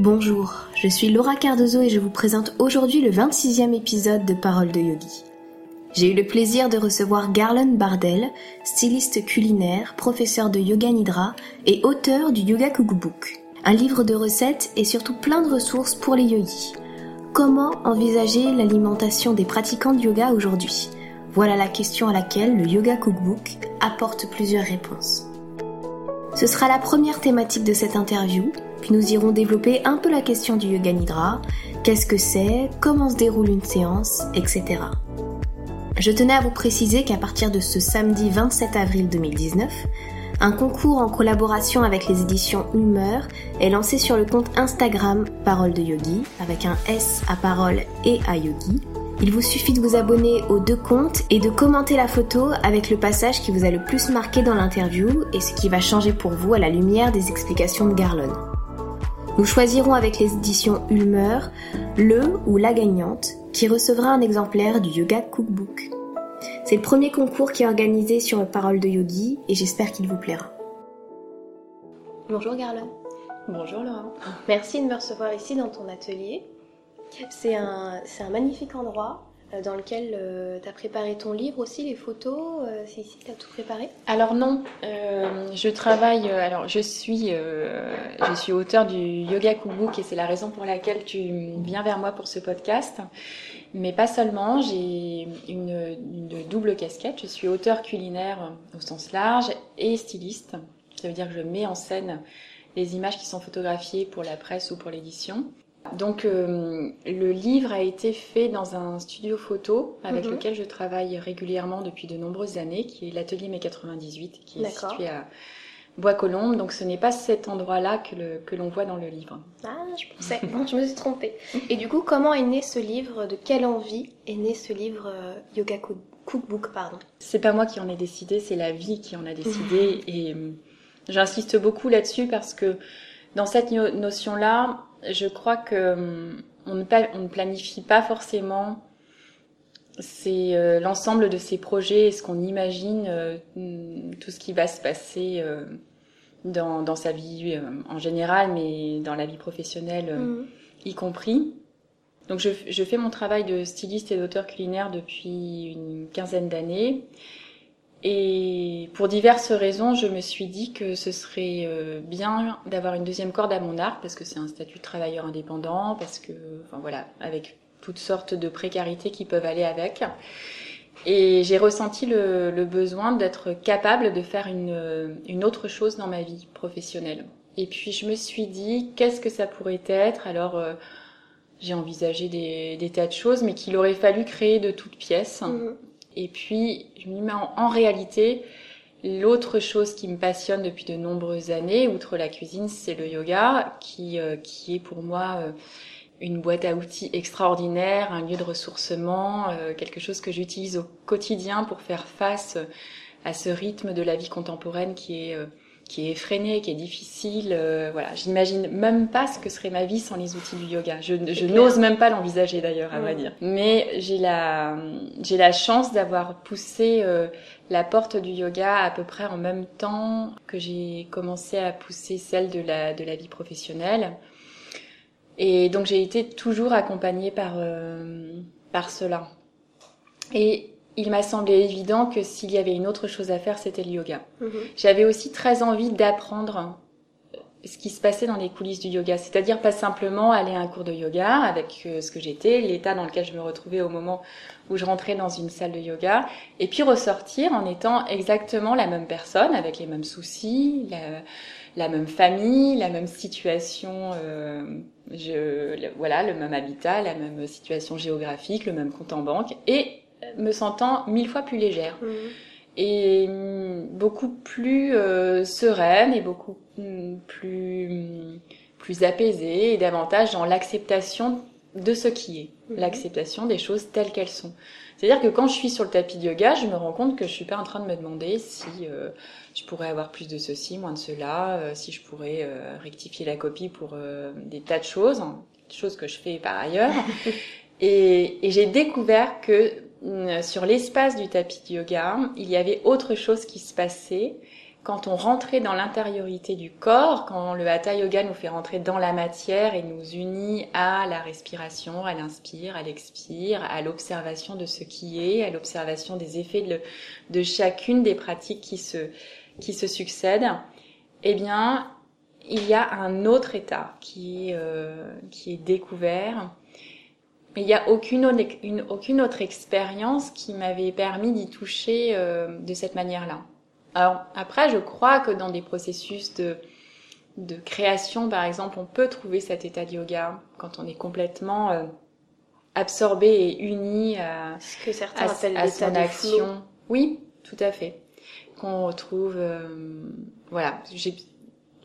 Bonjour, je suis Laura Cardozo et je vous présente aujourd'hui le 26e épisode de Parole de Yogi. J'ai eu le plaisir de recevoir Garland Bardell, styliste culinaire, professeur de yoga nidra et auteur du Yoga Cookbook, un livre de recettes et surtout plein de ressources pour les yogis. Comment envisager l'alimentation des pratiquants de yoga aujourd'hui? Voilà la question à laquelle le Yoga Cookbook apporte plusieurs réponses. Ce sera la première thématique de cette interview, puis nous irons développer un peu la question du yoga nidra, qu'est-ce que c'est, comment se déroule une séance, etc. Je tenais à vous préciser qu'à partir de ce samedi 27 avril 2019, un concours en collaboration avec les éditions Humeur est lancé sur le compte Instagram Parole de Yogi, avec un S à parole et à yogi. Il vous suffit de vous abonner aux deux comptes et de commenter la photo avec le passage qui vous a le plus marqué dans l'interview et ce qui va changer pour vous à la lumière des explications de Garlon. Nous choisirons avec les éditions Ulmer le ou la gagnante qui recevra un exemplaire du Yoga Cookbook. C'est le premier concours qui est organisé sur Parole de Yogi et j'espère qu'il vous plaira. Bonjour Garlon. Bonjour Laura. Merci de me recevoir ici dans ton atelier. C'est un, un magnifique endroit euh, dans lequel euh, tu as préparé ton livre aussi, les photos. Euh, c'est ici que tu as tout préparé Alors non, je travaille, alors je suis, je suis auteur du Yoga Cookbook et c'est la raison pour laquelle tu viens vers moi pour ce podcast. Mais pas seulement, j'ai une, une double casquette. Je suis auteur culinaire au sens large et styliste. Ça veut dire que je mets en scène les images qui sont photographiées pour la presse ou pour l'édition. Donc euh, le livre a été fait dans un studio photo avec Mhm. lequel je travaille régulièrement depuis de nombreuses années, qui est l'atelier Mai 98, qui est situé à Bois-Colombes. Donc ce n'est pas cet endroit-là que, l'on voit dans le livre. Ah, je pensais. Bon, je me suis trompée. Et du coup, comment est né ce livre? De quelle envie est né ce livre euh, Yoga Cook- Cookbook pardon? C'est pas moi qui en ai décidé, c'est la vie qui en a décidé. et euh, j'insiste beaucoup là-dessus parce que dans cette no- notion-là, je crois que euh, on ne, on ne planifie pas forcément c'est euh, l'ensemble de ces projets et ce qu'on imagine, euh, mm, tout ce qui va se passer euh, dans, dans sa vie en général, mais dans la vie professionnelle Mhm. y compris. Donc je, je fais mon travail de styliste et d'auteur culinaire depuis une quinzaine d'années. Et pour diverses raisons, je me suis dit que ce serait euh, bien d'avoir une deuxième corde à mon arc parce que c'est un statut de travailleur indépendant, parce que, enfin voilà, avec toutes sortes de précarités qui peuvent aller avec. Et j'ai ressenti le, le besoin d'être capable de faire une, une autre chose dans ma vie professionnelle. Et puis je me suis dit, qu'est-ce que ça pourrait être? Alors euh, j'ai envisagé des, des tas de choses, mais qu'il aurait fallu créer de toutes pièces. Mhm. Et puis, je me dis, en, réalité, l'autre chose qui me passionne depuis de nombreuses années, outre la cuisine, c'est le yoga, qui, euh, qui est pour moi euh, une boîte à outils extraordinaire, un lieu de ressourcement, euh, quelque chose que j'utilise au quotidien pour faire face à ce rythme de la vie contemporaine qui est, qui est effréné, qui est difficile. euh, voilà, j'imagine même pas ce que serait ma vie sans les outils du yoga. Je, je n'ose même pas l'envisager d'ailleurs, à vrai dire. Mais j'ai la, j'ai la chance d'avoir poussé euh, la porte du yoga à peu près en même temps que j'ai commencé à pousser celle de la, de la vie professionnelle. Et donc j'ai été toujours accompagnée par, euh, par cela. Et il m'a semblé évident que s'il y avait une autre chose à faire, c'était le yoga. Mhm. J'avais aussi très envie d'apprendre euh, ce qui se passait dans les coulisses du yoga, c'est-à-dire pas simplement aller à un cours de yoga avec euh, ce que j'étais, l'état dans lequel je me retrouvais au moment où je rentrais dans une salle de yoga, et puis ressortir en étant exactement la même personne, avec les mêmes soucis, la, la même famille, la même situation, euh, je, le- voilà, le même habitat, la même situation géographique, le même compte en banque, et me sentant mille fois plus légère Mhm. et hum, beaucoup plus euh, sereine et beaucoup hum, plus plus apaisée et davantage dans l'acceptation de ce qui est, l'acceptation des choses telles qu'elles sont. C'est-à-dire que quand je suis sur le tapis de yoga, je me rends compte que je suis pas en train de me demander si euh, je pourrais avoir plus de ceci, moins de cela, euh, si je pourrais euh, rectifier la copie pour euh, des tas de choses, hein, choses que je fais par ailleurs. et et j'ai découvert que sur l'espace du tapis de yoga, il y avait autre chose qui se passait quand on rentrait dans l'intériorité du corps, quand le hatha yoga nous fait rentrer dans la matière et nous unit à la respiration, à l'inspire, à l'expire, à l'observation de ce qui est, à l'observation des effets de, de, chacune des pratiques qui se, qui se succèdent, eh bien, il y a un autre état qui, euh, qui est découvert. Mais il n'y a aucune, une, aucune autre expérience qui m'avait permis d'y toucher euh, de cette manière-là. Alors après, je crois que dans des processus de, de création, par exemple, on peut trouver cet état de yoga quand on est complètement euh, absorbé et uni à, Ce que certains à, appellent à son action. Oui, tout à fait. Qu'on retrouve, euh, voilà,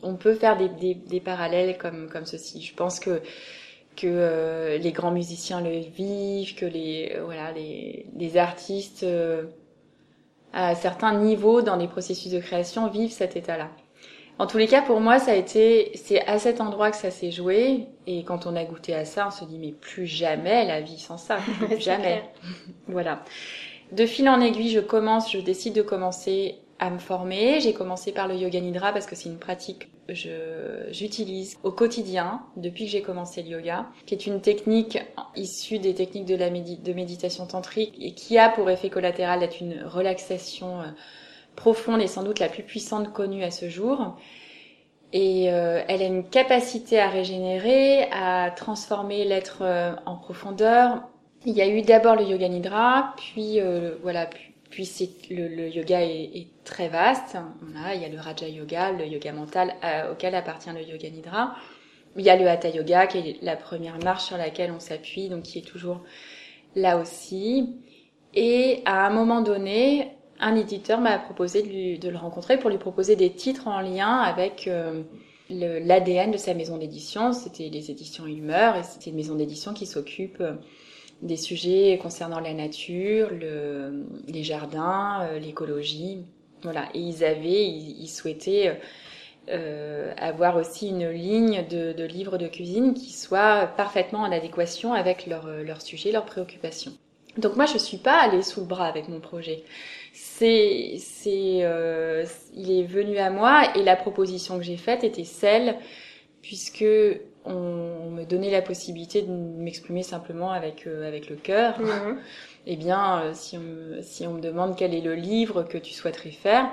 on peut faire des, des, des, parallèles comme comme ceci. Je pense que que euh, les grands musiciens le vivent, que les voilà les, les artistes à certains niveaux dans les processus de création vivent cet état-là. En tous les cas, pour moi, ça a été, c'est à cet endroit que ça s'est joué. Et quand on a goûté à ça, on se dit, mais plus jamais la vie sans ça. Plus jamais. voilà. De fil en aiguille, je commence, je décide de commencer à me former. J'ai commencé par le yoga nidra parce que c'est une pratique que j'utilise au quotidien depuis que j'ai commencé le yoga, qui est une technique issue des techniques de la de méditation tantrique et qui a pour effet collatéral d'être une relaxation euh, profonde et sans doute la plus puissante connue à ce jour. Et euh, elle a une capacité à régénérer, à transformer l'être euh, en profondeur. Il y a eu d'abord le yoga nidra, puis voilà, puis puis le, le, yoga est, est, très vaste. Voilà, il y a le Raja Yoga, le yoga mental euh, auquel appartient le Yoga Nidra. Il y a le Hatha Yoga qui est la première marche sur laquelle on s'appuie, donc qui est toujours là aussi. Et à un moment donné, un éditeur m'a proposé de, lui, de, le rencontrer pour lui proposer des titres en lien avec euh, l'ADN de sa maison d'édition. C'était les éditions Ilmer et c'était une maison d'édition qui s'occupe euh, des sujets concernant la nature, le, les jardins, euh, l'écologie. Voilà. Et ils avaient, ils, souhaitaient euh, avoir aussi une ligne de, de, livres de cuisine qui soit parfaitement en adéquation avec leur, leur sujet, leurs préoccupations. Donc moi, je suis pas allée sous le bras avec mon projet. C'est, c'est, euh, il est venu à moi et la proposition que j'ai faite était celle, puisque on, me donnait la possibilité de m'exprimer simplement avec euh, avec le cœur. Mhm. Eh bien, euh, si on, si on me demande quel est le livre que tu souhaiterais faire,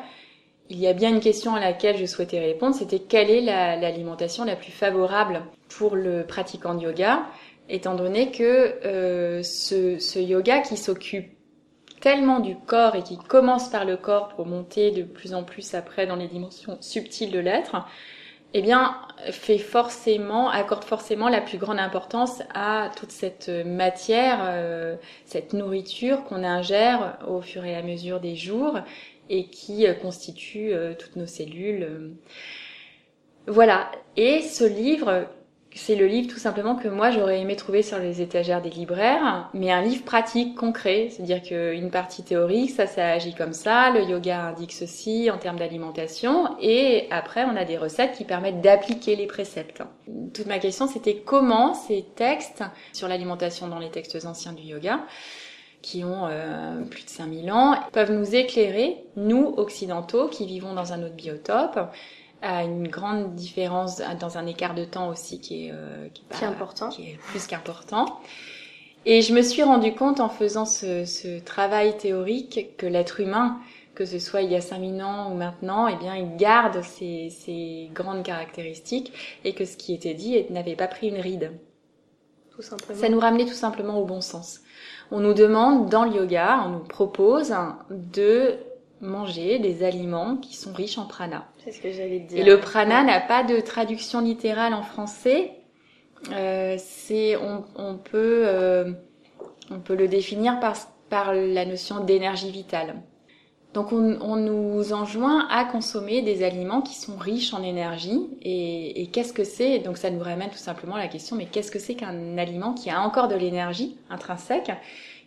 il y a bien une question à laquelle je souhaitais répondre, c'était quelle est l'alimentation la, plus favorable pour le pratiquant de yoga, étant donné que euh, ce, ce yoga qui s'occupe tellement du corps et qui commence par le corps pour monter de plus en plus après dans les dimensions subtiles de l'être, eh bien, fait forcément, accorde forcément la plus grande importance à toute cette matière, euh, cette nourriture qu'on ingère au fur et à mesure des jours et qui euh, constitue euh, toutes nos cellules. Voilà. Et ce livre c'est le livre tout simplement que moi j'aurais aimé trouver sur les étagères des libraires, mais un livre pratique, concret, c'est-à-dire qu'une partie théorique, ça, ça agit comme ça, le yoga indique ceci en termes d'alimentation, et après on a des recettes qui permettent d'appliquer les préceptes. Toute ma question c'était comment ces textes sur l'alimentation dans les textes anciens du yoga, qui ont euh, plus de 5000 ans, peuvent nous éclairer, nous occidentaux qui vivons dans un autre biotope, à une grande différence dans un écart de temps aussi qui est, euh, qui, est, important. qui est plus qu'important. Et je me suis rendu compte en faisant ce, ce travail théorique que l'être humain, que ce soit il y a 5000 ans ou maintenant, eh bien, il garde ces, ces grandes caractéristiques et que ce qui était dit n'avait pas pris une ride. Tout simplement. Ça nous ramenait tout simplement au bon sens. On nous demande dans le yoga, on nous propose de manger des aliments qui sont riches en prana. C'est ce que j'allais dire. Et le prana n'a pas de traduction littérale en français. Euh, c'est on, on peut euh, on peut le définir par par la notion d'énergie vitale. Donc on, on, nous enjoint à consommer des aliments qui sont riches en énergie. Et, et qu'est-ce que c'est? Donc ça nous ramène tout simplement à la question, mais qu'est-ce que c'est qu'un aliment qui a encore de l'énergie intrinsèque?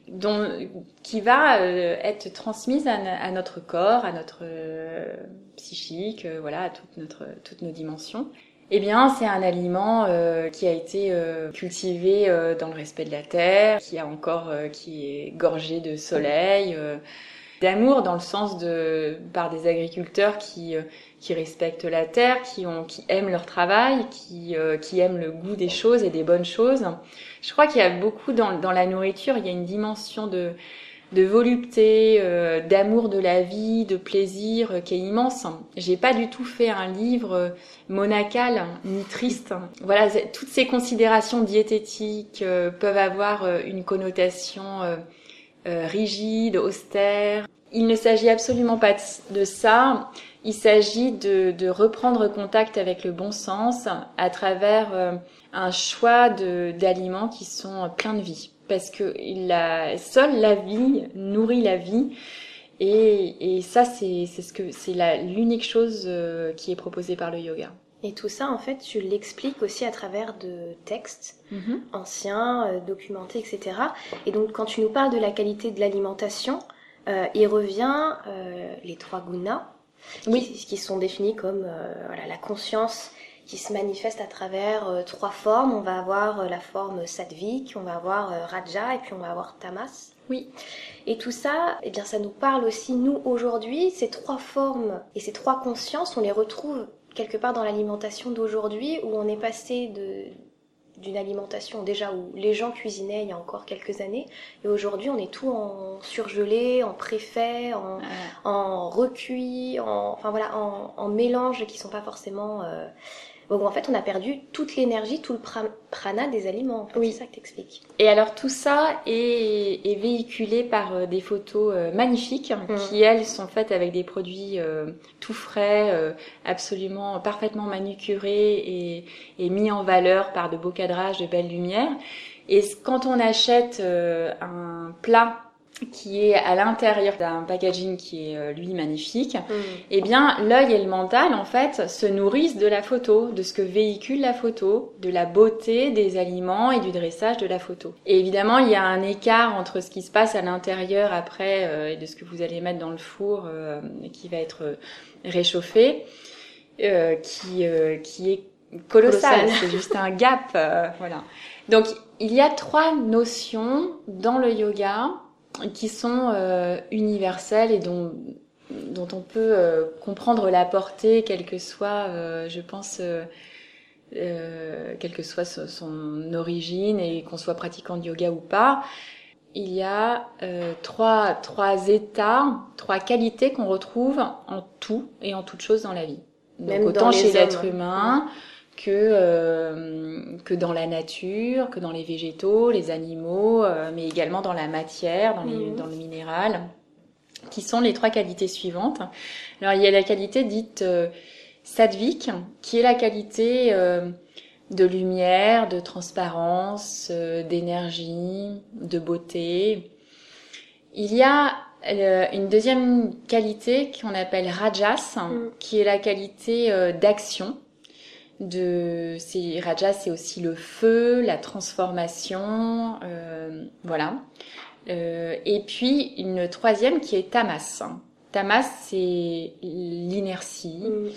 Dont, qui va euh, être transmise à, notre corps, à notre euh, psychique, euh, voilà, à toutes nos dimensions. Eh bien, c'est un aliment qui a été cultivé dans le respect de la terre, qui a encore, qui est gorgé de soleil, d'amour dans le sens de par des agriculteurs qui qui respectent la terre, qui ont qui aiment leur travail, qui qui aiment le goût des choses et des bonnes choses. Je crois qu'il y a beaucoup dans la nourriture, il y a une dimension de de volupté, euh, d'amour de la vie, de plaisir euh, qui est immense. J'ai pas du tout fait un livre euh, monacal ni triste. Voilà, toutes ces considérations diététiques peuvent avoir une connotation rigide, austère. Il ne s'agit absolument pas de ça. Il s'agit de, de, reprendre contact avec le bon sens à travers un choix d'aliments qui sont pleins de vie parce que la, seule la vie nourrit la vie. Et, et ça, c'est ce que c'est l'unique chose euh, qui est proposée par le yoga. Et tout ça, en fait, tu l'expliques aussi à travers de textes mm-hmm. anciens, euh, documentés, etc. Et donc, quand tu nous parles de la qualité de l'alimentation, euh, il revient euh, les trois gunas, oui. qui, qui, sont définis comme euh, voilà, la conscience, qui se manifeste à travers euh, trois formes. On va avoir euh, la forme sattvik, on va avoir raja et puis on va avoir tamas. Oui. Et tout ça, eh bien, ça nous parle aussi, nous, aujourd'hui. Ces trois formes et ces trois consciences, on les retrouve quelque part dans l'alimentation d'aujourd'hui, où on est passé de, d'une alimentation déjà où les gens cuisinaient il y a encore quelques années. Et aujourd'hui on est tout en surgelé, en préfet, en, en recuit, en, enfin voilà, en, en mélange qui sont pas forcément donc en fait, on a perdu toute l'énergie, tout le prana des aliments. Oui. C'est ça que t'expliques. Et alors tout ça est, est véhiculé par euh, des photos euh, magnifiques mmh. qui elles sont faites avec des produits euh, tout frais, absolument parfaitement manucurés et, et, mis en valeur par de beaux cadrages, de belles lumières. Et quand on achète un plat qui est à l'intérieur d'un packaging qui est euh, lui magnifique, mm. eh bien l'œil et le mental en fait se nourrissent de la photo, de ce que véhicule la photo, de la beauté des aliments et du dressage de la photo. Et évidemment il y a un écart entre ce qui se passe à l'intérieur après euh, et de ce que vous allez mettre dans le four euh, qui va être réchauffé, qui qui est colossal. C'est juste un gap, voilà. Donc il y a trois notions dans le yoga qui sont euh, universelles et dont dont on peut euh, comprendre la portée, quelle que soit, euh, je pense, quelle que soit son, origine et qu'on soit pratiquant de yoga ou pas. Il y a trois, trois états, trois qualités qu'on retrouve en tout et en toute chose dans la vie. Donc Même autant chez l'être humain, que euh, que dans la nature, que dans les végétaux, les animaux, euh, mais également dans la matière, dans, les, mhm. dans le minéral, qui sont les trois qualités suivantes. Alors il y a la qualité dite euh, sattvique, qui est la qualité euh, de lumière, de transparence, d'énergie, de beauté. Il y a une deuxième qualité qu'on appelle rajas, mhm. qui est la qualité d'action de c'est Raja c'est aussi le feu la transformation euh, voilà. Euh, et puis une troisième qui est Tamas. Tamas c'est l'inertie mm.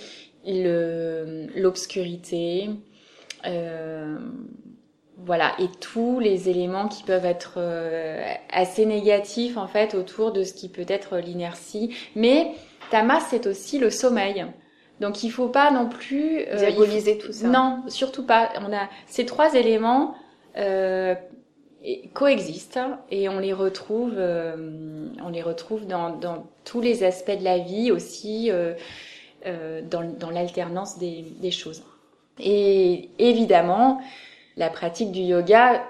le l'obscurité euh, voilà. Et tous les éléments qui peuvent être euh, assez négatifs en fait autour de ce qui peut être l'inertie. Mais Tamas c'est aussi le sommeil donc il faut pas non plus euh, diaboliser tout ça. Non, surtout pas. On a ces trois éléments euh, coexistent et on les retrouve, euh, on les retrouve dans, dans, tous les aspects de la vie aussi, euh, euh dans, dans l'alternance des, des, choses. Et évidemment, la pratique du yoga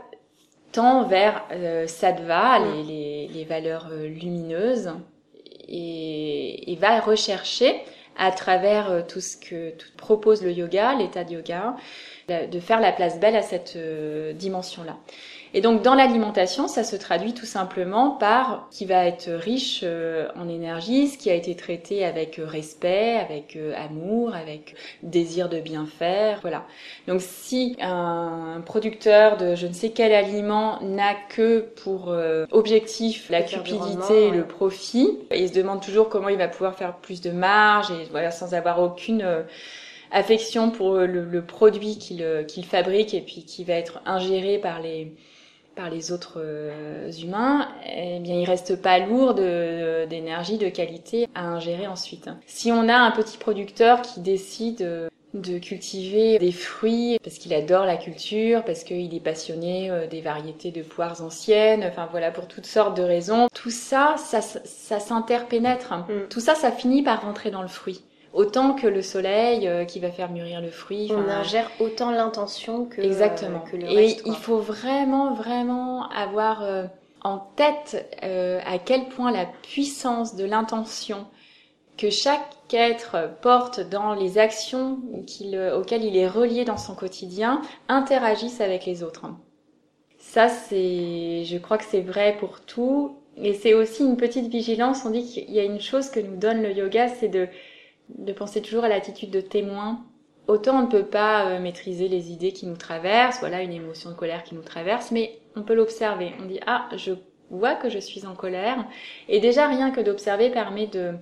tend vers euh, sattva, les, les, les, valeurs lumineuses, et, et va rechercher à travers euh, tout ce que propose le yoga, l'état de yoga, de faire la place belle à cette euh, dimension-là. Et donc dans l'alimentation, ça se traduit tout simplement par qui va être riche euh, en énergie, ce qui a été traité avec respect, avec amour, avec désir de bien faire, voilà. Donc si un producteur de je ne sais quel aliment n'a que pour objectif la cupidité et le profit, il se demande toujours comment il va pouvoir faire plus de marge et voilà sans avoir aucune affection pour le, produit qu'il qu'il fabrique et puis qui va être ingéré par les par les autres humains, eh bien, il reste pas lourd d'énergie de, qualité à ingérer ensuite. Si on a un petit producteur qui décide de cultiver des fruits parce qu'il adore la culture, parce qu'il est passionné euh, des variétés de poires anciennes, enfin voilà, pour toutes sortes de raisons. Tout ça, ça, ça s'interpénètre. Mm. Tout ça, ça finit par rentrer dans le fruit. Autant que le soleil euh, qui va faire mûrir le fruit. On ingère autant l'intention que, Exactement. que le reste. Et il faut vraiment, vraiment avoir euh, en tête à quel point la puissance de l'intention que chaque être porte dans les actions auxquelles il est relié dans son quotidien interagissent avec les autres. Ça, c'est, je crois que c'est vrai pour tout. Et c'est aussi une petite vigilance. On dit qu'il y a une chose que nous donne le yoga, c'est de, de penser toujours à l'attitude de témoin. Autant on ne peut pas euh, maîtriser les idées qui nous traversent, voilà une émotion de colère qui nous traverse, mais on peut l'observer. On dit ah, je vois que je suis en colère. Et déjà rien que d'observer permet de,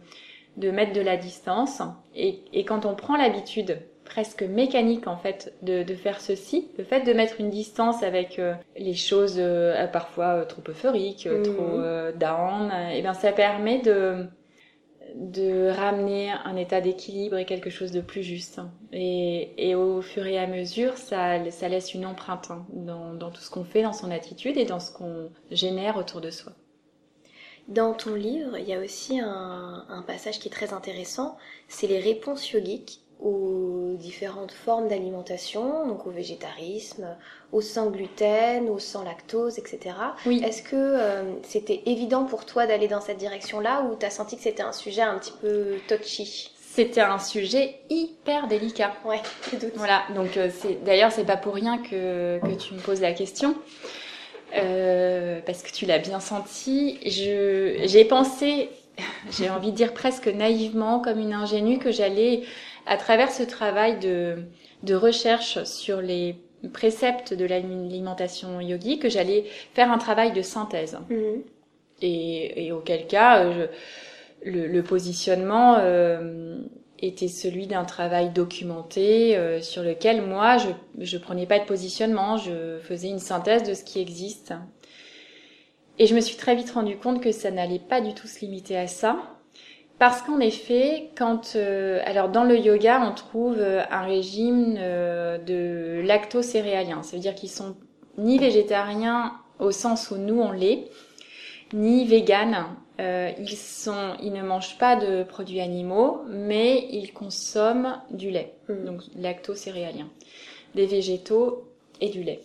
de mettre de la distance. Et, et quand on prend l'habitude presque mécanique en fait de, de, faire ceci, le fait de mettre une distance avec euh, les choses euh, parfois euh, trop euphoriques, trop down, et bien ça permet de de ramener un état d'équilibre et quelque chose de plus juste. Et, et, au fur et à mesure, ça, ça laisse une empreinte hein, dans, dans tout ce qu'on fait, dans son attitude et dans ce qu'on génère autour de soi. Dans ton livre, il y a aussi un, un passage qui est très intéressant, c'est les réponses yogiques aux différentes formes d'alimentation, donc au végétarisme, au sans gluten, au sans lactose, etc. Oui. Est-ce que euh, c'était évident pour toi d'aller dans cette direction-là ou t'as senti que c'était un sujet un petit peu touchy? C'était un sujet hyper délicat. Ouais, je doute. Voilà, donc euh, c'est d'ailleurs c'est pas pour rien que, que tu me poses la question. Euh, parce que tu l'as bien senti. Je, j'ai pensé, j'ai envie de dire presque naïvement, comme une ingénue, que j'allais, à travers ce travail de, de recherche sur les préceptes de l'alimentation yogi, que j'allais faire un travail de synthèse. Mhm. Et, et, auquel cas, euh, je, le, le, positionnement euh, était celui d'un travail documenté euh, sur lequel moi je je prenais pas de positionnement, je faisais une synthèse de ce qui existe. Et je me suis très vite rendu compte que ça n'allait pas du tout se limiter à ça. Parce qu'en effet, quand euh, alors dans le yoga, on trouve euh, un régime de lacto-céréaliens, ça veut dire qu'ils sont ni végétariens au sens où nous on l'est, ni véganes euh, ils, sont, ils ne mangent pas de produits animaux, mais ils consomment du lait, mm. donc lacto-céréalien, des végétaux et du lait.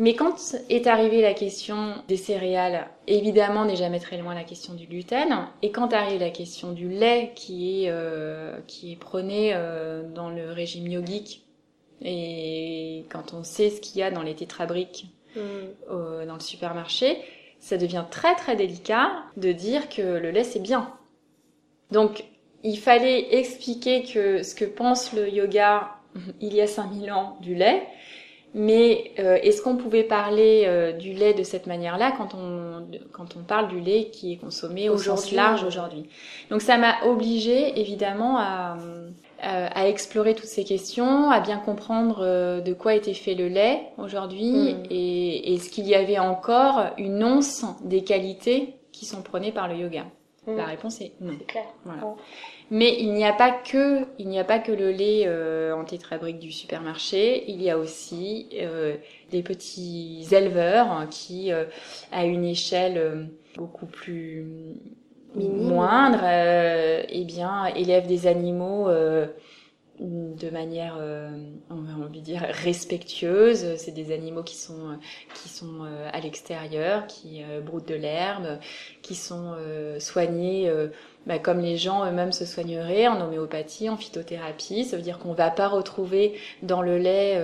Mais quand est arrivée la question des céréales, évidemment n'est jamais très loin la question du gluten, et quand arrive la question du lait qui est, euh, qui est prôné euh, dans le régime yogique, et quand on sait ce qu'il y a dans les tétrabriques mm. dans le supermarché, ça devient très très délicat de dire que le lait c'est bien. Donc il fallait expliquer que ce que pense le yoga il y a 5000 ans du lait, mais euh, est-ce qu'on pouvait parler euh, du lait de cette manière-là quand on quand on parle du lait qui est consommé au sens large aujourd'hui? Donc ça m'a obligée évidemment à euh, à explorer toutes ces questions, à bien comprendre euh, de quoi était fait le lait aujourd'hui mm. et, et ce qu'il y avait encore une once des qualités qui sont prônées par le yoga. Mm. La réponse est non. C'est clair. Voilà. Mais il n'y a pas que il n'y a pas que le lait euh, en tétrabrique du supermarché. Il y a aussi euh, des petits éleveurs qui, à une échelle beaucoup plus moindre, euh, eh bien, élève des animaux euh, de manière, euh, on va envie dire, respectueuse. C'est des animaux qui sont qui sont euh, à l'extérieur, qui broutent de l'herbe, qui sont soignés. Bah, comme les gens eux-mêmes se soigneraient en homéopathie, en phytothérapie. Ça veut dire qu'on va pas retrouver dans le lait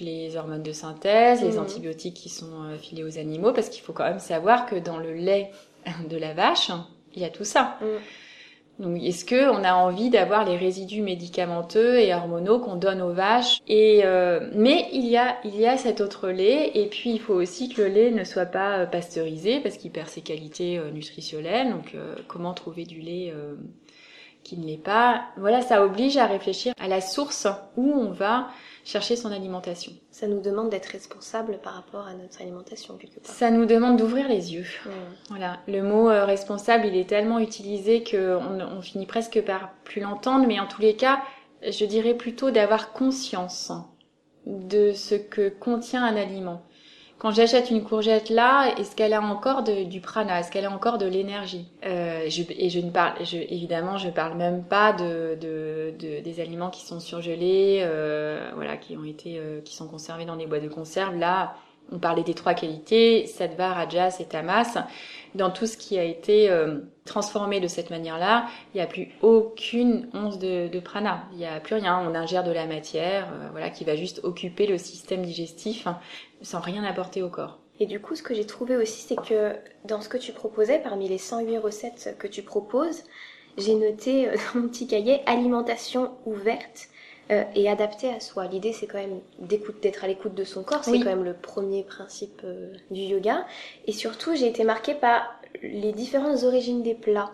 les hormones de synthèse, les mmh. antibiotiques qui sont filés aux animaux, parce qu'il faut quand même savoir que dans le lait de la vache, il y a tout ça. Mm. Donc, est-ce que on a envie d'avoir les résidus médicamenteux et hormonaux qu'on donne aux vaches Et euh, mais il y a il y a cet autre lait et puis il faut aussi que le lait ne soit pas euh, pasteurisé parce qu'il perd ses qualités euh, nutritionnelles. Donc, comment trouver du lait qui ne l'est pas? Voilà, ça oblige à réfléchir à la source où on va chercher son alimentation. Ça nous demande d'être responsable par rapport à notre alimentation quelque part. Ça nous demande d'ouvrir les yeux. Voilà, le mot euh, responsable, il est tellement utilisé qu'on on finit presque par plus l'entendre, mais en tous les cas, je dirais plutôt d'avoir conscience de ce que contient un aliment quand j'achète une courgette là, est-ce qu'elle a encore du prana? Est-ce qu'elle a encore de l'énergie? Euh, Et je ne parle, je, évidemment, je parle même pas de, de, de des aliments qui sont surgelés, euh, voilà, qui ont été, euh, qui sont conservés dans des boîtes de conserve. Là, on parlait des trois qualités, sattva, rajas et tamas. Dans tout ce qui a été euh, transformé de cette manière-là, il n'y a plus aucune once de, prana. Il n'y a plus rien. On ingère de la matière, euh, voilà, qui va juste occuper le système digestif hein, sans rien apporter au corps. Et du coup, ce que j'ai trouvé aussi, c'est que dans ce que tu proposais, parmi les 108 recettes que tu proposes, j'ai noté euh, dans mon petit cahier alimentation ouverte euh, et adapté à soi. L'idée, c'est quand même d'être à l'écoute de son corps. C'est quand même le premier principe euh, du yoga. Et surtout, j'ai été marquée par les différentes origines des plats.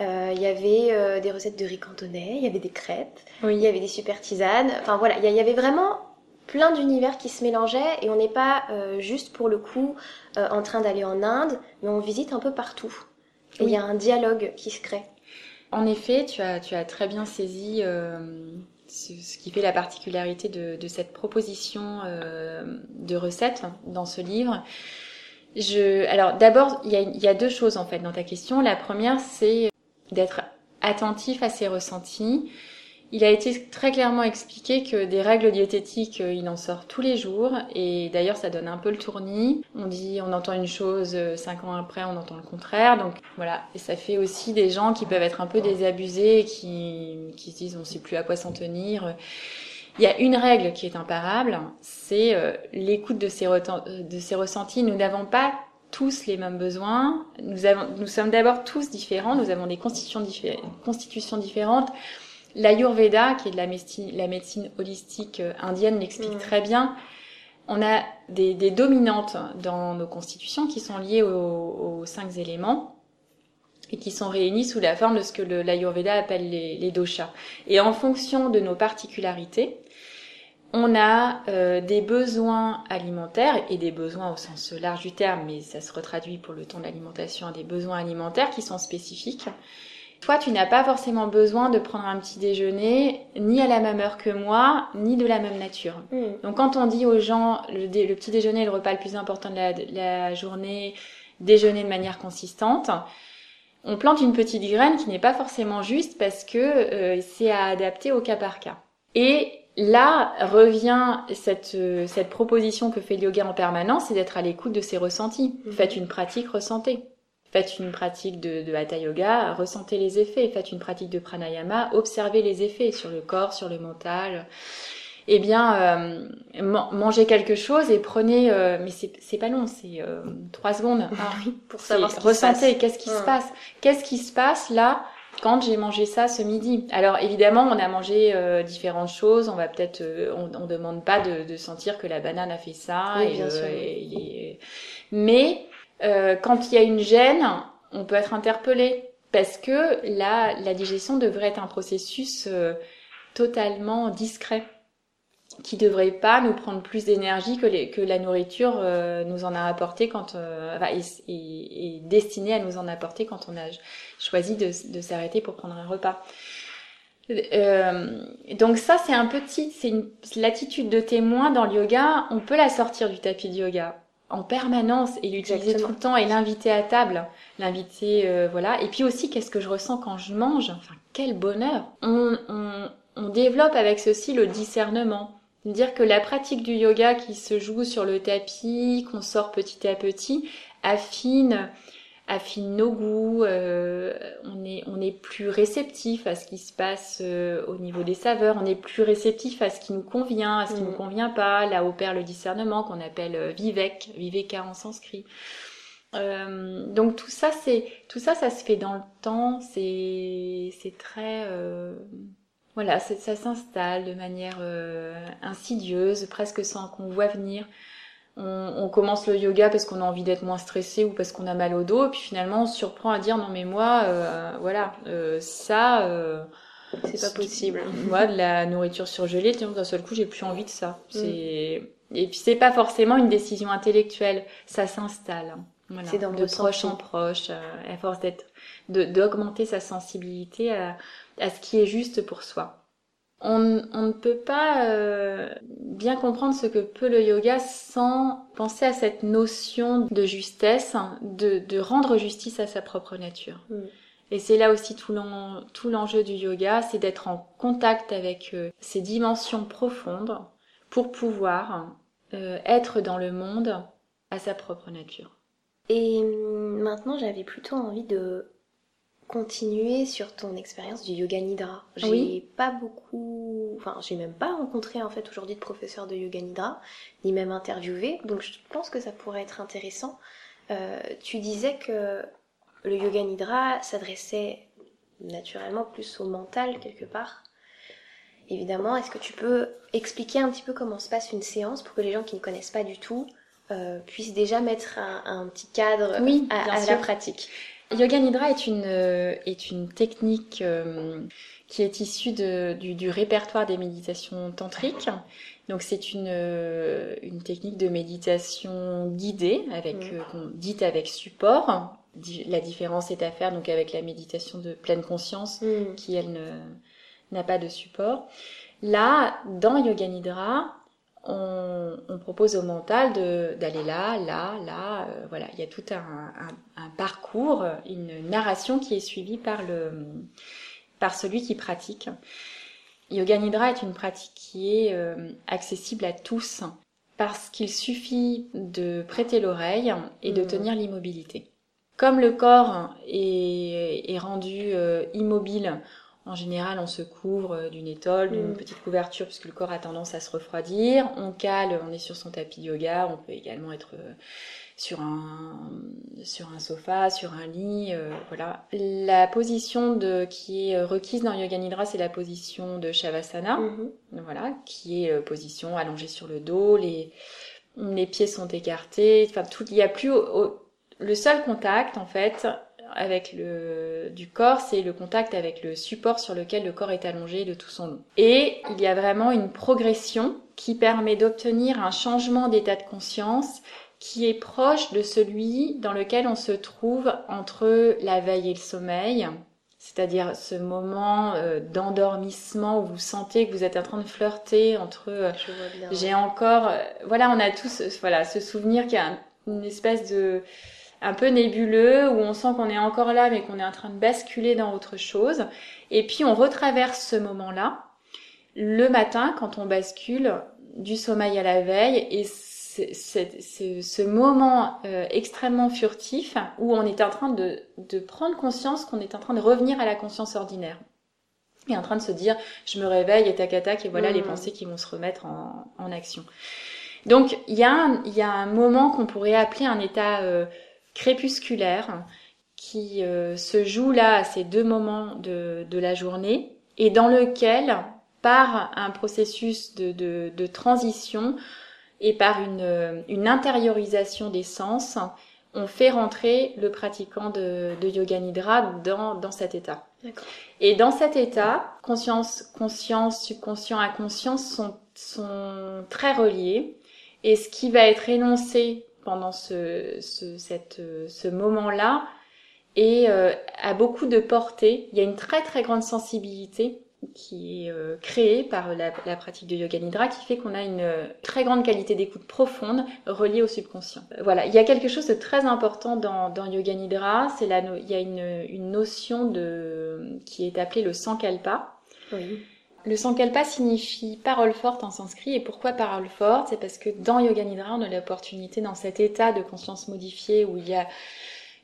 Euh, il y avait des recettes de riz cantonais, il y avait des crêpes, il y avait des super tisanes. Enfin voilà, il y, avait vraiment plein d'univers qui se mélangeaient et on n'est pas juste pour le coup en train d'aller en Inde, mais on visite un peu partout. Et il y a un dialogue qui se crée. En effet, tu as, tu as très bien saisi ce qui fait la particularité de, cette proposition euh, de recettes dans ce livre. Alors d'abord, il y a, deux choses en fait dans ta question. La première, c'est d'être attentif à ses ressentis il a été très clairement expliqué que des règles diététiques, euh, il en sort tous les jours et d'ailleurs ça donne un peu le tournis. On dit, on entend une chose, euh, cinq ans après on entend le contraire. Donc voilà, et ça fait aussi des gens qui peuvent être un peu désabusés, qui, qui se disent on sait plus à quoi s'en tenir. Il y a une règle qui est imparable, c'est euh, l'écoute de ces ressentis. Nous n'avons pas tous les mêmes besoins. Nous, avons, nous sommes d'abord tous différents, nous avons des constitutions différentes. L'Ayurveda, qui est de la médecine, la médecine holistique euh, indienne, l'explique très bien. On a des, des, dominantes dans nos constitutions qui sont liées aux, aux, cinq éléments et qui sont réunies sous la forme de ce que l'Ayurveda appelle les, les, doshas. Et en fonction de nos particularités, on a euh, des besoins alimentaires et des besoins au sens large du terme, mais ça se retraduit pour le temps de l'alimentation, des besoins alimentaires qui sont spécifiques toi, tu n'as pas forcément besoin de prendre un petit déjeuner ni à la même heure que moi, ni de la même nature. Mm. Donc quand on dit aux gens le, petit déjeuner est le repas le plus important de la, journée, déjeuner de manière consistante, on plante une petite graine qui n'est pas forcément juste parce que euh, c'est à adapter au cas par cas. Et là revient cette, euh, cette proposition que fait le yoga en permanence, c'est d'être à l'écoute de ses ressentis. Mm. Faites une pratique ressentée. Faites une pratique de, de hatha yoga, ressentez les effets. Faites une pratique de pranayama, observez les effets sur le corps, sur le mental. Eh bien, euh, mangez quelque chose et prenez, euh, mais c'est pas long, c'est euh, trois secondes. Hein, pour savoir ce ressentez, qu'est-ce qui se passe Qu'est-ce qui se passe là quand j'ai mangé ça ce midi? Alors évidemment, on a mangé différentes choses. On va peut-être, on, on demande pas de, de, sentir que la banane a fait ça. Oui, bien sûr. mais euh, quand il y a une gêne, on peut être interpellé parce que la, la digestion devrait être un processus euh, totalement discret qui devrait pas nous prendre plus d'énergie que, la nourriture euh, nous en a apporté quand euh, est, est, destinée à nous en apporter quand on a choisi de, s'arrêter pour prendre un repas. Donc ça c'est un petit, c'est l'attitude de témoin dans le yoga. On peut la sortir du tapis de yoga en permanence et l'utiliser tout le temps et l'inviter à table, l'inviter euh, voilà. Et puis aussi qu'est-ce que je ressens quand je mange? Enfin quel bonheur! On, on, on développe avec ceci le discernement, dire que la pratique du yoga qui se joue sur le tapis, qu'on sort petit à petit, affine affine nos goûts, euh, on est on est plus réceptif à ce qui se passe euh, au niveau des saveurs, on est plus réceptif à ce qui nous convient, à ce qui ne nous mm. convient pas. Là opère le discernement qu'on appelle euh, vivek, viveka en sanskrit. donc tout ça c'est tout ça ça se fait dans le temps, c'est c'est très voilà, ça s'installe de manière insidieuse, presque sans qu'on voit venir on, commence le yoga parce qu'on a envie d'être moins stressé ou parce qu'on a mal au dos, et puis finalement on se surprend à dire non mais moi, euh, voilà, euh, ça, euh, c'est pas possible. Moi, de la nourriture surgelée, d'un seul coup j'ai plus envie de ça. Mm. C'est et puis c'est pas forcément une décision intellectuelle, ça s'installe. Voilà, c'est dans de proche en proche, à force d'être, d'augmenter sa sensibilité à, à ce qui est juste pour soi. On, ne peut pas euh, bien comprendre ce que peut le yoga sans penser à cette notion de justesse, de, rendre justice à sa propre nature. Mm. Et c'est là aussi tout l'enjeu du yoga, c'est d'être en contact avec euh, ces dimensions profondes pour pouvoir euh, être dans le monde à sa propre nature. Et hum, maintenant, j'avais plutôt envie de continuer sur ton expérience du yoga nidra. J'ai pas beaucoup, enfin j'ai même pas rencontré en fait aujourd'hui de professeur de yoga nidra, ni même interviewé, donc je pense que ça pourrait être intéressant. Euh, tu disais que le yoga nidra s'adressait naturellement plus au mental quelque part. Évidemment, est-ce que tu peux expliquer un petit peu comment se passe une séance pour que les gens qui ne connaissent pas du tout euh, puissent déjà mettre un, petit cadre à, la pratique? Yoga Nidra est une, euh, est une technique euh, qui est issue de, du, du, répertoire des méditations tantriques. Donc c'est une, euh, une technique de méditation guidée, avec, mmh. dite avec support. La différence est à faire donc avec la méditation de pleine conscience, mmh. qui elle n'a pas de support. Là, dans Yoga Nidra, on, propose au mental d'aller là, là, là. Euh, voilà, il y a tout un, parcours, une narration qui est suivie par, le, par celui qui pratique. Yoga Nidra est une pratique qui est euh, accessible à tous parce qu'il suffit de prêter l'oreille et de mmh. tenir l'immobilité. Comme le corps est, rendu euh, immobile en général, on se couvre euh, d'une étole, d'une mm. petite couverture, puisque le corps a tendance à se refroidir. On cale, on est sur son tapis de yoga. On peut également être euh, sur un sur un sofa, sur un lit, euh, voilà. La position de qui est requise dans Yoga Nidra, c'est la position de Shavasana, mm-hmm. voilà, qui est position allongée sur le dos, les les pieds sont écartés, enfin tout, il y a plus le seul contact en fait avec le du corps, c'est le contact avec le support sur lequel le corps est allongé de tout son long. Et il y a vraiment une progression qui permet d'obtenir un changement d'état de conscience qui est proche de celui dans lequel on se trouve entre la veille et le sommeil, c'est-à-dire ce moment euh, d'endormissement où vous sentez que vous êtes en train de flirter entre euh, j'ai encore euh, voilà on a tous voilà ce souvenir qui a une espèce de un peu nébuleux, où on sent qu'on est encore là, mais qu'on est en train de basculer dans autre chose. Et puis on retraverse ce moment-là le matin quand on bascule du sommeil à la veille et c'est ce moment euh, extrêmement furtif où on est en train de, de prendre conscience qu'on est en train de revenir à la conscience ordinaire et en train de se dire je me réveille et tac à tac et voilà les mmh. pensées qui vont se remettre en, en action. Donc il y, a un, il y a un moment qu'on pourrait appeler un état euh, crépusculaire qui euh, se joue là à ces deux moments de, de, la journée et dans lequel, par un processus de, de, de transition et par une, une, intériorisation des sens, on fait rentrer le pratiquant de, de yoga nidra dans, dans cet état. Et dans cet état, conscience, conscience, subconscient, inconscient sont, sont très reliés. Et ce qui va être énoncé pendant ce, ce, moment-là et euh, a beaucoup de portée. Il y a une très très grande sensibilité qui est euh, créée par la, pratique de yoga nidra qui fait qu'on a une très grande qualité d'écoute profonde reliée au subconscient. Voilà, il y a quelque chose de très important dans, dans yoga nidra, c'est la il y a une, une notion de qui est appelée le sankalpa. Oui. Le sankalpa signifie parole forte en sanskrit. Et pourquoi parole forte? C'est parce que dans Yoga Nidra, on a l'opportunité, dans cet état de conscience modifiée où il y a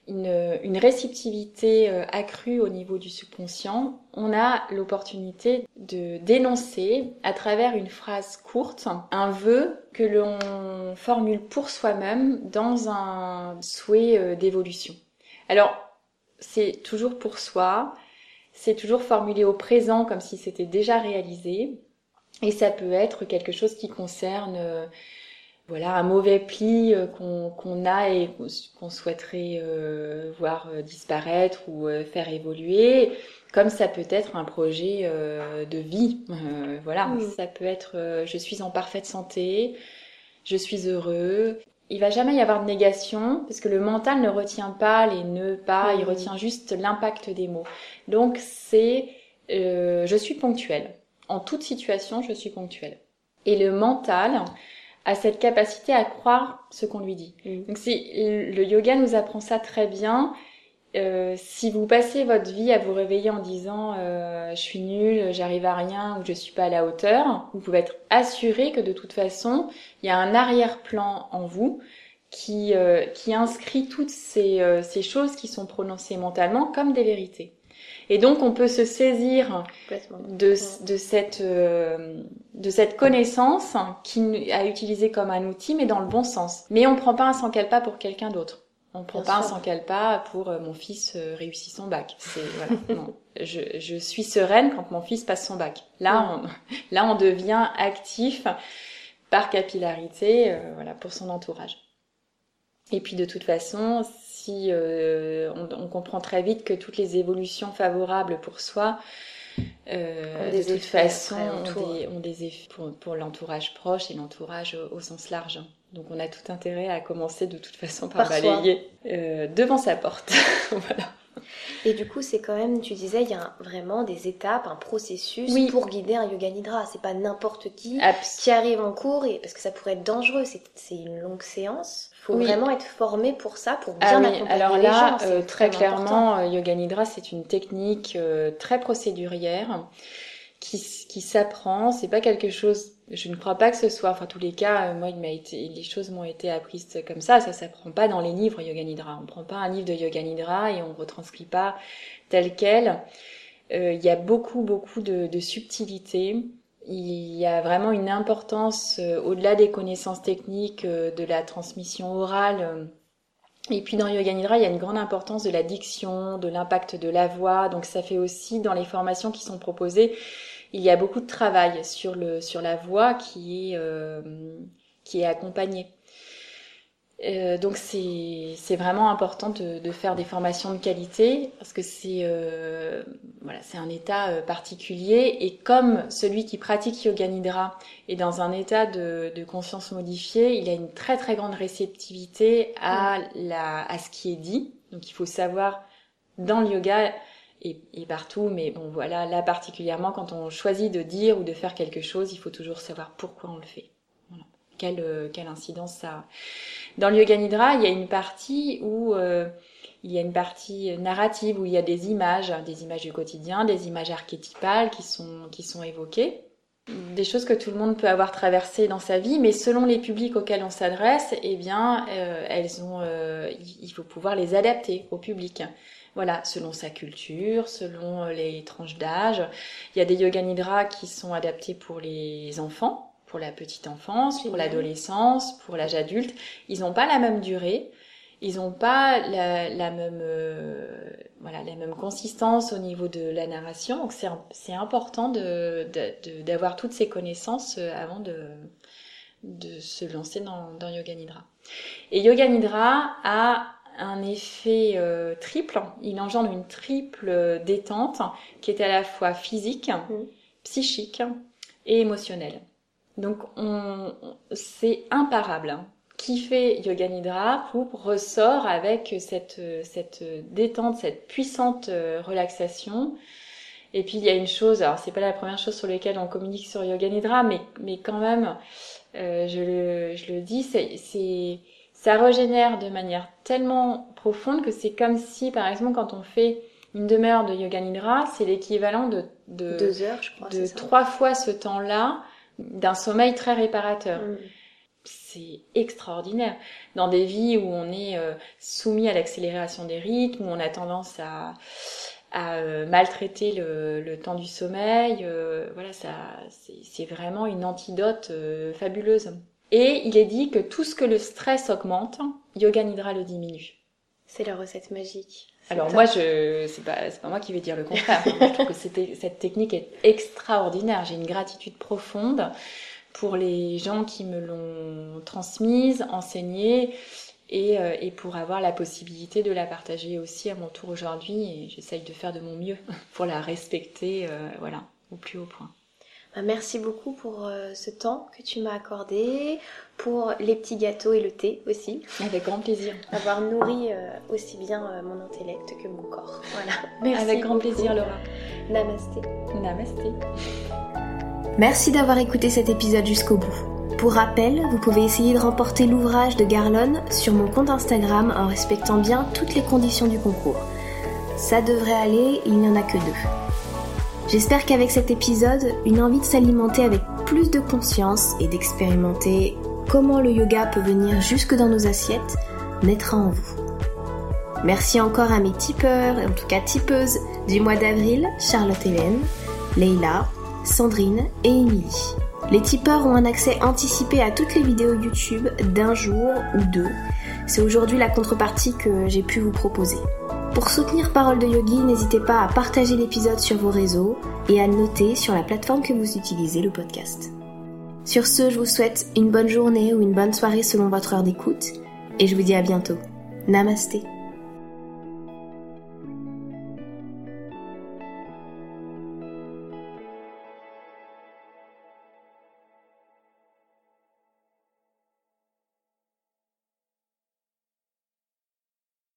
une, réceptivité euh, accrue au niveau du subconscient, on a l'opportunité de dénoncer à travers une phrase courte un vœu que l'on formule pour soi-même dans un souhait euh, d'évolution. Alors, c'est toujours pour soi, c'est toujours formulé au présent comme si c'était déjà réalisé. Et ça peut être quelque chose qui concerne euh, voilà un mauvais pli qu'on a et qu'on souhaiterait voir disparaître ou faire évoluer comme ça peut être un projet de vie voilà mmh. ça peut être je suis en parfaite santé je suis heureux il va jamais y avoir de négation parce que le mental ne retient pas les nœuds pas, il mmh. retient juste l'impact des mots. Donc c'est euh, je suis ponctuel. En toute situation, je suis ponctuel. Et le mental a cette capacité à croire ce qu'on lui dit. Mmh. Donc si le yoga nous apprend ça très bien, euh, si vous passez votre vie à vous réveiller en disant euh, je suis nul, j'arrive à rien ou je suis pas à la hauteur, vous pouvez être assuré que de toute façon, il y a un arrière-plan en vous qui, euh, qui inscrit toutes ces, euh, ces choses qui sont prononcées mentalement comme des vérités. Et donc on peut se saisir de, de, cette, euh, de cette connaissance qui a utilisé comme un outil, mais dans le bon sens. Mais on prend pas un sans pas pour quelqu'un d'autre. On prend pas un sans pas pour euh, mon fils euh, réussit son bac. C'est voilà. non. Je, je, suis sereine quand mon fils passe son bac. Là, on, là, on devient actif par capillarité, euh, voilà, pour son entourage. Et puis de toute façon, si on, on, comprend très vite que toutes les évolutions favorables pour soi, euh, de toute façon, ont des, effets pour, pour l'entourage proche et l'entourage au, au, sens large. Donc on a tout intérêt à commencer de toute façon par, balayer euh, devant sa porte. voilà. Et du coup, c'est quand même, tu disais, il y a vraiment des étapes, un processus pour guider un yoga nidra. C'est pas n'importe qui qui arrive en cours et parce que ça pourrait être dangereux. C'est une longue séance. Il faut vraiment être formé pour ça, pour ah bien accompagner Alors là, euh, très clairement, euh, yoga nidra, c'est une technique euh, très procédurière qui, qui s'apprend. C'est pas quelque chose. Je ne crois pas que ce soit. Enfin, tous les cas, euh, moi, il m'a été, les choses m'ont été apprises comme ça. Ça s'apprend pas dans les livres Yoga Nidra. On prend pas un livre de Yoga Nidra et on retranscrit pas tel quel. Euh, il y a beaucoup, beaucoup de, de subtilité. Il y a vraiment une importance euh, au-delà des connaissances techniques euh, de la transmission orale. et puis dans Yoga Nidra, il y a une grande importance de la diction, de l'impact de la voix. Donc ça fait aussi dans les formations qui sont proposées il y a beaucoup de travail sur le sur la voix qui est euh, qui est accompagnée. Euh, donc c'est c'est vraiment important de, de, faire des formations de qualité parce que c'est euh, voilà c'est un état euh, particulier et comme celui qui pratique yoga nidra est dans un état de, de conscience modifié, il a une très très grande réceptivité à la à ce qui est dit. Donc il faut savoir dans le yoga et, partout, mais bon voilà, là particulièrement quand on choisit de dire ou de faire quelque chose, il faut toujours savoir pourquoi on le fait. Quelle, euh, quelle incidence ça a. Dans le Yoga Nidra, il y a une partie où euh, il y a une partie narrative où il y a des images, des images du quotidien, des images archétypales qui sont, qui sont évoquées. Des choses que tout le monde peut avoir traversées dans sa vie, mais selon les publics auxquels on s'adresse, eh bien, euh, elles ont, il faut pouvoir les adapter au public. Voilà, selon sa culture, selon euh, les tranches d'âge. Il y a des yoga nidra qui sont adaptés pour les enfants, pour la petite enfance, pour l'adolescence, pour l'âge adulte. Ils n'ont pas la même durée. Ils n'ont pas la, la même euh, voilà la même consistance au niveau de la narration. Donc c'est important de d'avoir toutes ces connaissances euh, avant de de se lancer dans, dans Yoga Nidra. Et Yoga Nidra a un effet euh, triple. Il engendre une triple détente qui est à la fois physique, mmh. psychique et émotionnelle. Donc on, c'est imparable. Qui fait Yoga Nidra ressort avec cette, cette détente, cette puissante euh, relaxation. Et puis il y a une chose, alors c'est pas la première chose sur laquelle on communique sur Yoga Nidra, mais, mais quand même, euh, je, le, je le dis, c'est ça régénère de manière tellement profonde que c'est comme si, par exemple, quand on fait une demi-heure de yoga nidra, c'est l'équivalent de, de deux heures, je crois, de trois fois ce temps-là d'un sommeil très réparateur. Mm. C'est extraordinaire. Dans des vies où on est euh, soumis à l'accélération des rythmes, où on a tendance à, à euh, maltraiter le, le, temps du sommeil, euh, voilà, ça, c'est vraiment une antidote fabuleuse. Et il est dit que tout ce que le stress augmente, Yoga Nidra le diminue. C'est la recette magique. Alors moi, je c'est pas pas moi qui vais dire le contraire. je trouve que cette technique est extraordinaire. J'ai une gratitude profonde pour les gens qui me l'ont transmise, enseignée, et, euh, et, pour avoir la possibilité de la partager aussi à mon tour aujourd'hui. Et j'essaye de faire de mon mieux pour la respecter, euh, voilà, au plus haut point. Bah, merci beaucoup pour euh, ce temps que tu m'as accordé, pour les petits gâteaux et le thé aussi. Avec grand plaisir. Avoir nourri aussi bien mon intellect que mon corps. Voilà. Merci Avec grand plaisir, Laura. Namasté. Namasté. Merci d'avoir écouté cet épisode jusqu'au bout. Pour rappel, vous pouvez essayer de remporter l'ouvrage de Garlon sur mon compte Instagram en respectant bien toutes les conditions du concours. Ça devrait aller, il n'y en a que deux. J'espère qu'avec cet épisode, une envie de s'alimenter avec plus de conscience et d'expérimenter comment le yoga peut venir jusque dans nos assiettes naîtra en vous. Merci encore à mes tipeurs, en tout cas tipeuses du mois d'avril, Charlotte Hélène, Leila, Sandrine et Émilie. Les tipeurs ont un accès anticipé à toutes les vidéos YouTube d'un jour ou deux. C'est aujourd'hui la contrepartie que j'ai pu vous proposer. Pour soutenir Parole de Yogi, n'hésitez pas à partager l'épisode sur vos réseaux et à noter sur la plateforme que vous utilisez le podcast. Sur ce, je vous souhaite une bonne journée ou une bonne soirée selon votre heure d'écoute et je vous dis à bientôt. Namasté.